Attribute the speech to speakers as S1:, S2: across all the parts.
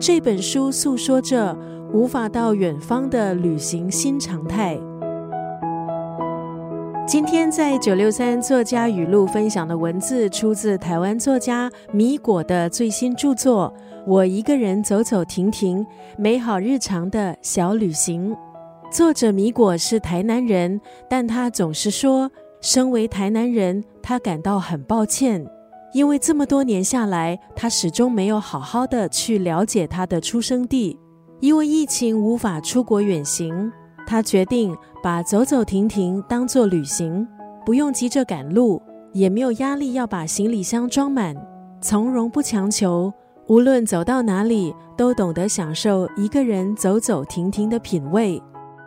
S1: 这本书诉说着无法到远方的旅行新常态。今天在九六三作家语录分享的文字，出自台湾作家米果的最新著作《我一个人走走停停：美好日常的小旅行》。作者米果是台南人，但他总是说，身为台南人，他感到很抱歉，因为这么多年下来，他始终没有好好的去了解他的出生地。因为疫情无法出国远行，他决定。把走走停停当做旅行，不用急着赶路，也没有压力要把行李箱装满，从容不强求。无论走到哪里，都懂得享受一个人走走停停的品味。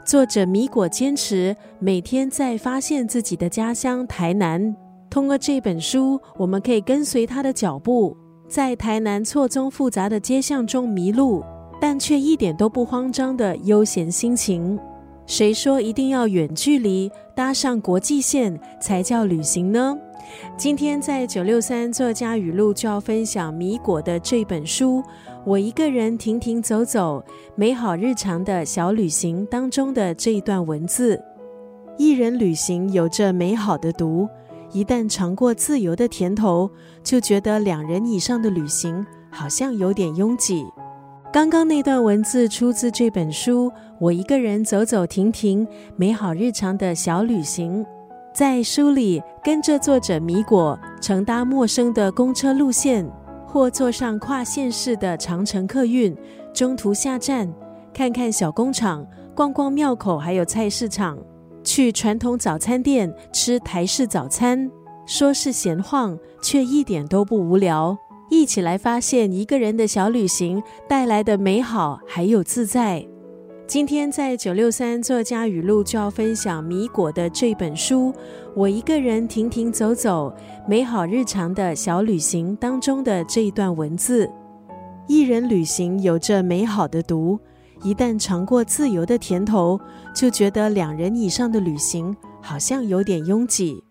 S1: 作者米果坚持每天在发现自己的家乡台南。通过这本书，我们可以跟随他的脚步，在台南错综复杂的街巷中迷路，但却一点都不慌张的悠闲心情。谁说一定要远距离搭上国际线才叫旅行呢？今天在九六三作家语录就要分享米果的这本书《我一个人停停走走美好日常的小旅行》当中的这一段文字：一人旅行有着美好的毒，一旦尝过自由的甜头，就觉得两人以上的旅行好像有点拥挤。刚刚那段文字出自这本书《我一个人走走停停：美好日常的小旅行》。在书里，跟着作者米果乘搭陌生的公车路线，或坐上跨县市的长城客运，中途下站，看看小工厂，逛逛庙口，还有菜市场，去传统早餐店吃台式早餐。说是闲晃，却一点都不无聊。一起来发现一个人的小旅行带来的美好，还有自在。今天在九六三作家语录就要分享米果的这本书《我一个人停停走走美好日常的小旅行》当中的这一段文字：一人旅行有着美好的毒，一旦尝过自由的甜头，就觉得两人以上的旅行好像有点拥挤。